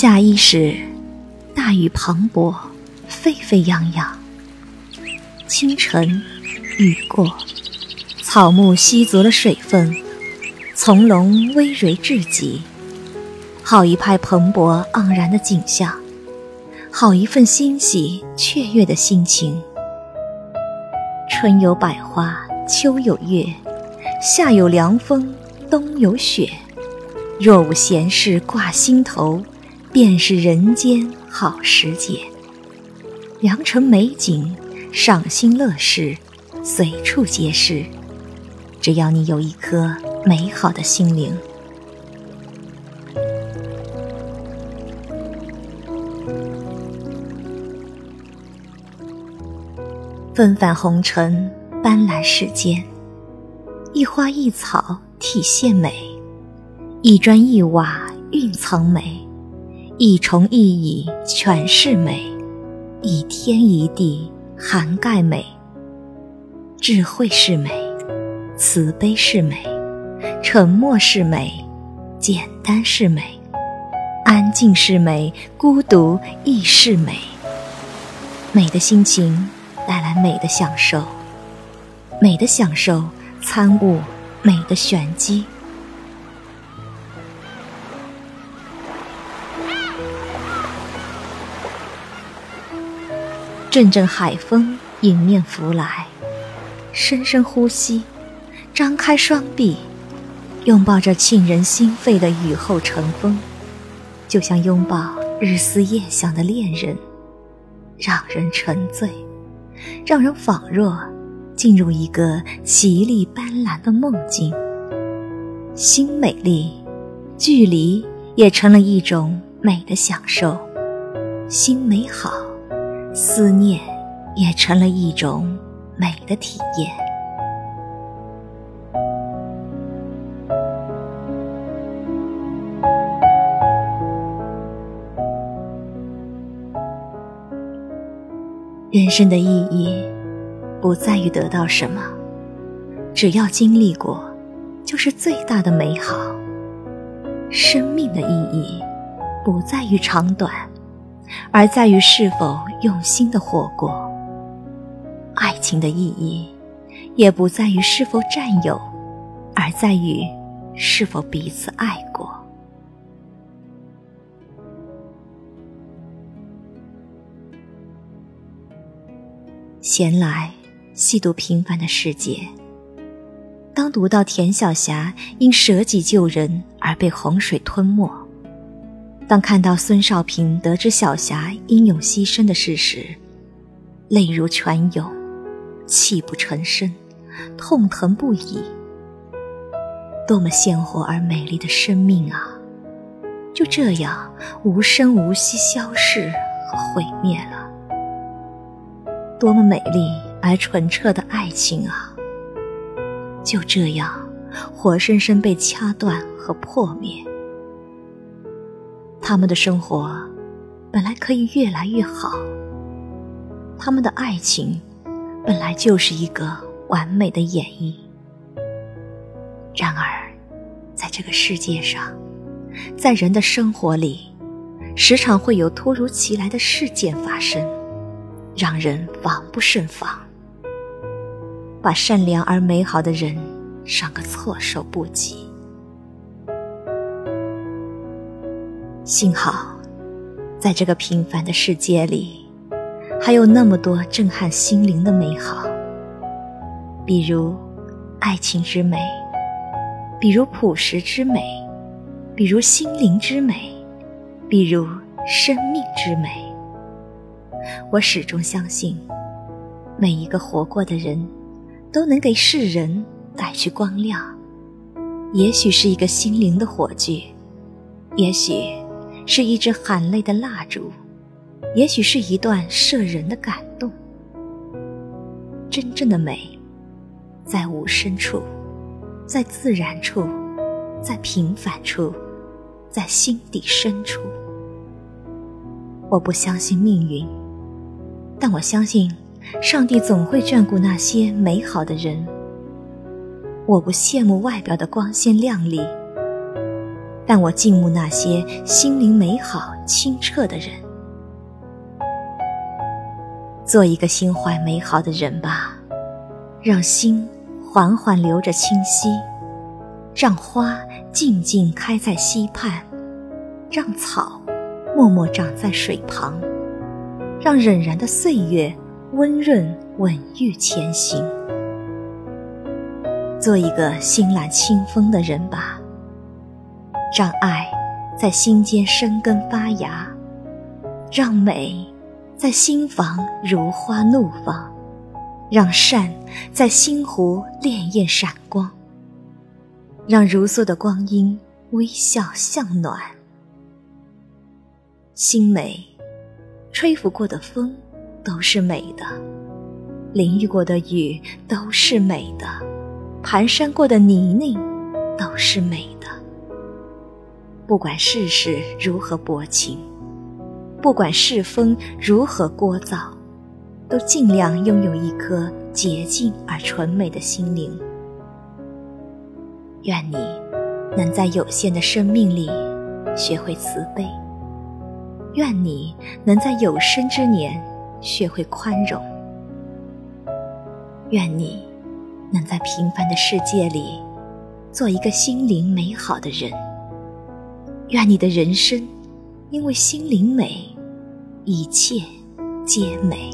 夏衣时，大雨磅礴，沸沸扬扬。清晨，雨过，草木吸足了水分，从容葳蕤至极，好一派蓬勃盎然的景象，好一份欣喜雀跃的心情。春有百花，秋有月，夏有凉风，冬有雪。若无闲事挂心头，便是人间好时节。良辰美景，赏心乐事，随处皆是。只要你有一颗美好的心灵。纷繁红尘，斑斓世间，一花一草体现美。一砖一瓦蕴藏美，一虫一蚁全是美，一天一地涵盖美。智慧是美，慈悲是美，沉默是美，简单是美，安静是美，孤独亦是美。美的心情带来美的享受，美的享受参悟美的玄机。阵阵海风迎面拂来，深深呼吸，张开双臂，拥抱着沁人心肺的雨后晨风，就像拥抱日思夜想的恋人，让人沉醉，让人仿若进入一个绮丽斑斓的梦境。心美丽，距离也成了一种美的享受；心美好。思念也成了一种美的体验。人生的意义不在于得到什么，只要经历过，就是最大的美好。生命的意义不在于长短。而在于是否用心的活过。爱情的意义，也不在于是否占有，而在于是否彼此爱过。闲来细读平凡的世界，当读到田晓霞因舍己救人而被洪水吞没。当看到孙少平得知小霞英勇牺牲的事实，泪如泉涌，泣不成声，痛疼不已。多么鲜活而美丽的生命啊！就这样无声无息消逝和毁灭了。多么美丽而纯澈的爱情啊！就这样活生生被掐断和破灭。他们的生活本来可以越来越好，他们的爱情本来就是一个完美的演绎。然而，在这个世界上，在人的生活里，时常会有突如其来的事件发生，让人防不胜防，把善良而美好的人伤个措手不及。幸好，在这个平凡的世界里，还有那么多震撼心灵的美好。比如爱情之美，比如朴实之美，比如心灵之美，比如生命之美。我始终相信，每一个活过的人，都能给世人带去光亮。也许是一个心灵的火炬，也许。是一支含泪的蜡烛，也许是一段摄人的感动。真正的美，在无声处，在自然处，在平凡处，在心底深处。我不相信命运，但我相信上帝总会眷顾那些美好的人。我不羡慕外表的光鲜亮丽。但我敬慕那些心灵美好、清澈的人。做一个心怀美好的人吧，让心缓缓流着清溪，让花静静开在溪畔，让草默默长在水旁，让荏苒的岁月温润稳郁前行。做一个心揽清风的人吧，让爱在心间生根发芽，让美。在心房如花怒放，让善在心湖潋滟闪光，让如梭的光阴微笑向暖。心美，吹拂过的风都是美的，淋浴过的雨都是美的，蹒跚过的泥泞都是美的。不管世事如何薄情。不管世风如何聒噪，都尽量拥有一颗洁净而纯美的心灵。愿你能在有限的生命里学会慈悲，愿你能在有生之年学会宽容，愿你能在平凡的世界里做一个心灵美好的人。愿你的人生。因为心灵美，一切皆美。